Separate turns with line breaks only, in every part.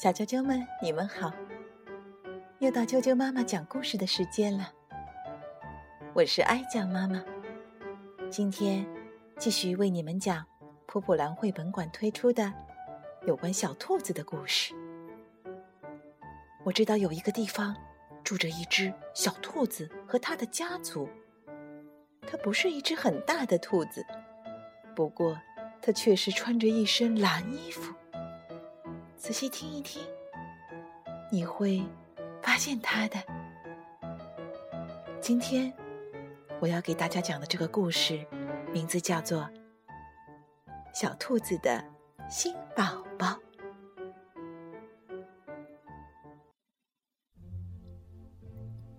小啾啾们，你们好！又到啾啾妈妈讲故事的时间了。我是哀酱妈妈，今天继续为你们讲普普兰绘本馆推出的有关小兔子的故事。我知道有一个地方住着一只小兔子和它的家族。它不是一只很大的兔子，不过它确实穿着一身蓝衣服。仔细听一听，你会发现它的。今天我要给大家讲的这个故事，名字叫做《小兔子的新宝宝》。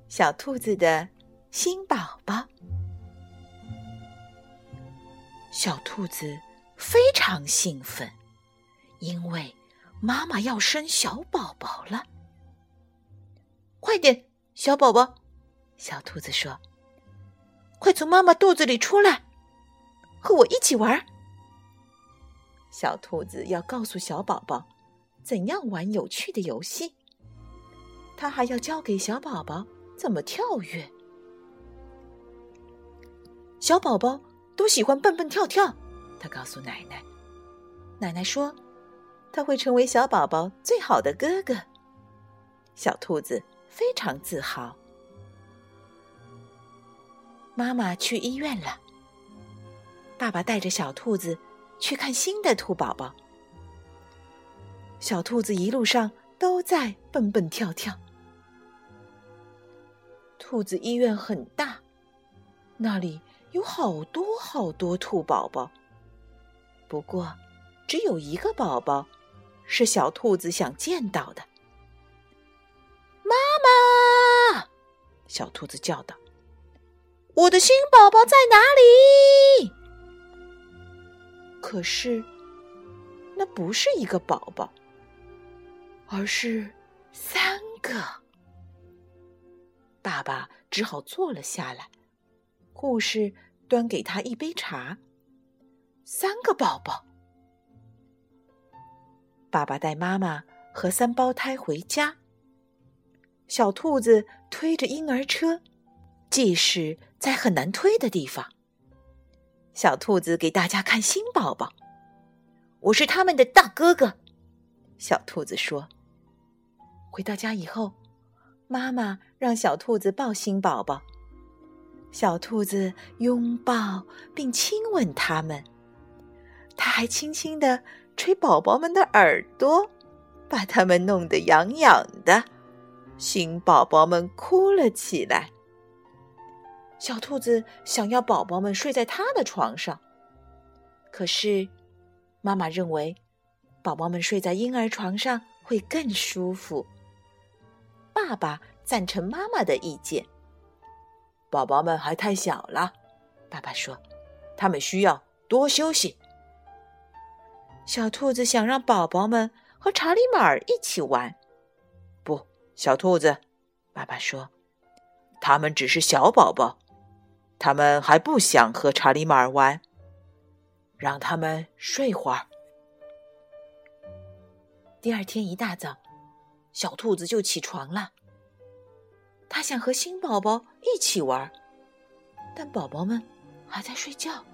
小兔子的新宝宝，小兔子非常兴奋，因为。妈妈要生小宝宝了，快点，小宝宝！小兔子说：“快从妈妈肚子里出来，和我一起玩。”小兔子要告诉小宝宝怎样玩有趣的游戏，它还要教给小宝宝怎么跳跃。小宝宝都喜欢蹦蹦跳跳，他告诉奶奶。奶奶说。他会成为小宝宝最好的哥哥。小兔子非常自豪。妈妈去医院了，爸爸带着小兔子去看新的兔宝宝。小兔子一路上都在蹦蹦跳跳。兔子医院很大，那里有好多好多兔宝宝。不过，只有一个宝宝。是小兔子想见到的。妈妈，小兔子叫道：“我的新宝宝在哪里？”可是，那不是一个宝宝，而是三个。爸爸只好坐了下来，护士端给他一杯茶。三个宝宝。爸爸带妈妈和三胞胎回家。小兔子推着婴儿车，即使在很难推的地方。小兔子给大家看新宝宝，我是他们的大哥哥。小兔子说：“回到家以后，妈妈让小兔子抱新宝宝。小兔子拥抱并亲吻他们，他还轻轻的。”吹宝宝们的耳朵，把他们弄得痒痒的。新宝宝们哭了起来。小兔子想要宝宝们睡在他的床上，可是妈妈认为宝宝们睡在婴儿床上会更舒服。爸爸赞成妈妈的意见。宝宝们还太小了，爸爸说，他们需要多休息。小兔子想让宝宝们和查理马尔一起玩。不，小兔子，爸爸说，他们只是小宝宝，他们还不想和查理马尔玩，让他们睡会儿。第二天一大早，小兔子就起床了。他想和新宝宝一起玩，但宝宝们还在睡觉。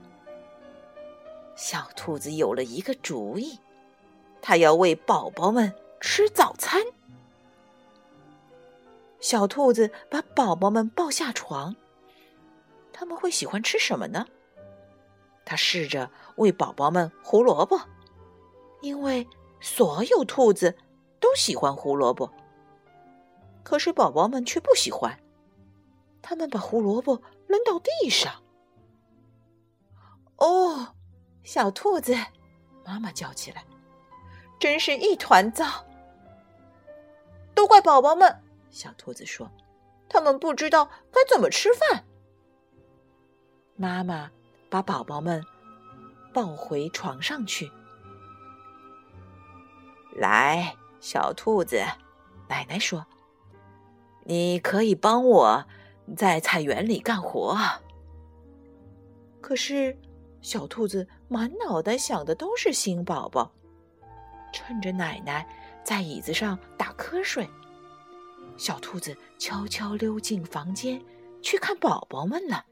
小兔子有了一个主意，它要为宝宝们吃早餐。小兔子把宝宝们抱下床，他们会喜欢吃什么呢？他试着喂宝宝们胡萝卜，因为所有兔子都喜欢胡萝卜。可是宝宝们却不喜欢，他们把胡萝卜扔到地上。哦。小兔子，妈妈叫起来：“真是一团糟！”都怪宝宝们。小兔子说：“他们不知道该怎么吃饭。”妈妈把宝宝们抱回床上去。来，小兔子，奶奶说：“你可以帮我在菜园里干活。”可是。小兔子满脑袋想的都是新宝宝，趁着奶奶在椅子上打瞌睡。小兔子悄悄溜进房间去看宝宝们了。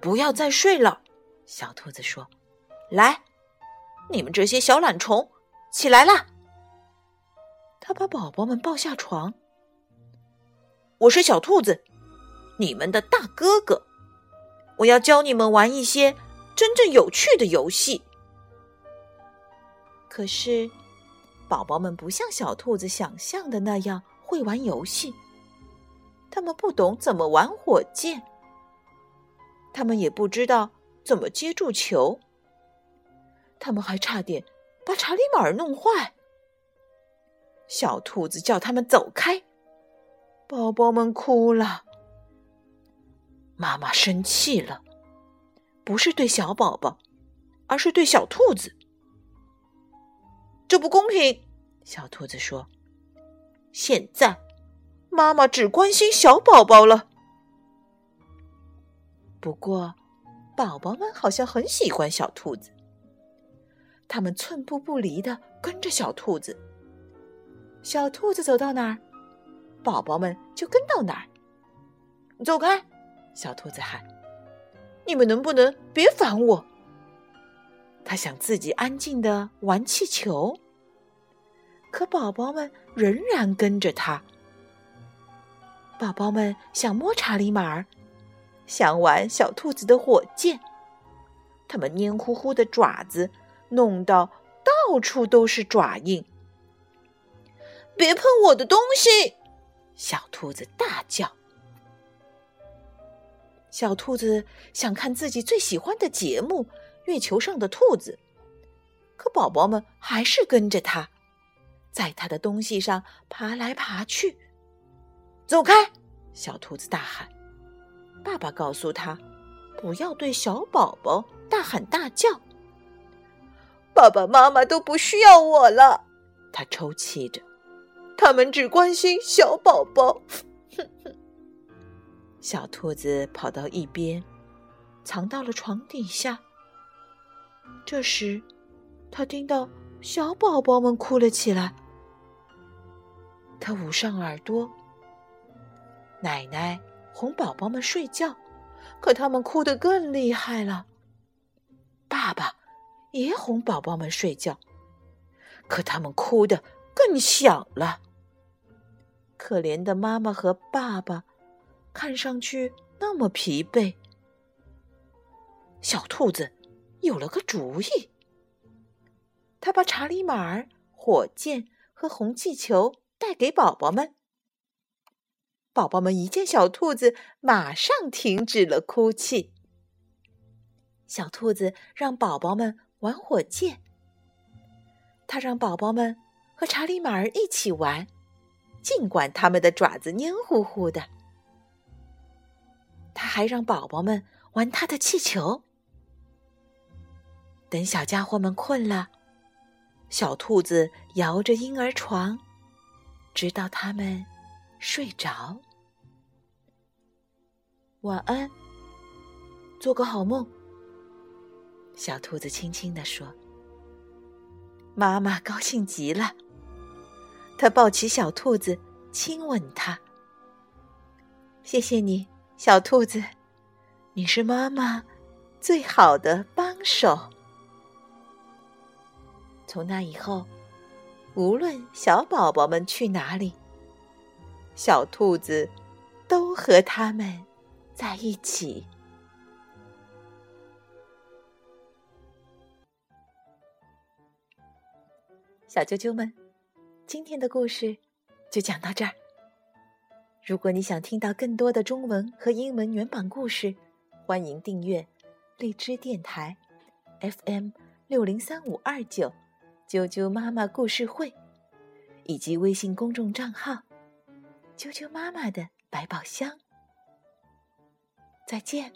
不要再睡了，小兔子说：“来，你们这些小懒虫，起来啦！”他把宝宝们抱下床。我是小兔子，你们的大哥哥。我要教你们玩一些真正有趣的游戏。可是，宝宝们不像小兔子想象的那样会玩游戏。他们不懂怎么玩火箭，他们也不知道怎么接住球。他们还差点把查理马尔弄坏。小兔子叫他们走开，宝宝们哭了。妈妈生气了，不是对小宝宝，而是对小兔子。这不公平，小兔子说：“现在妈妈只关心小宝宝了。”不过，宝宝们好像很喜欢小兔子，他们寸步不离的跟着小兔子。小兔子走到哪儿，宝宝们就跟到哪儿。走开！小兔子喊：“你们能不能别烦我？”他想自己安静的玩气球，可宝宝们仍然跟着他。宝宝们想摸查理马尔，想玩小兔子的火箭，他们黏糊糊的爪子弄到到处都是爪印。别碰我的东西！小兔子大叫。小兔子想看自己最喜欢的节目《月球上的兔子》，可宝宝们还是跟着它，在它的东西上爬来爬去。走开！小兔子大喊。爸爸告诉他，不要对小宝宝大喊大叫。爸爸妈妈都不需要我了，他抽泣着。他们只关心小宝宝。小兔子跑到一边，藏到了床底下。这时，他听到小宝宝们哭了起来。他捂上耳朵。奶奶哄宝宝们睡觉，可他们哭得更厉害了。爸爸也哄宝宝们睡觉，可他们哭得更响了。可怜的妈妈和爸爸，看上去那么疲惫。小兔子有了个主意，他把查理马儿、火箭和红气球带给宝宝们。宝宝们一见小兔子，马上停止了哭泣。小兔子让宝宝们玩火箭，他让宝宝们和查理马儿一起玩。尽管他们的爪子黏糊糊的，他还让宝宝们玩他的气球。等小家伙们困了，小兔子摇着婴儿床，直到他们睡着。晚安，做个好梦。小兔子轻轻地说：“妈妈高兴极了。”他抱起小兔子，亲吻它。谢谢你，小兔子，你是妈妈最好的帮手。从那以后，无论小宝宝们去哪里，小兔子都和他们在一起。小啾啾们。今天的故事就讲到这儿。如果你想听到更多的中文和英文原版故事，欢迎订阅荔枝电台 FM 六零三五二九啾啾妈妈故事会，以及微信公众账号啾啾妈妈的百宝箱。再见。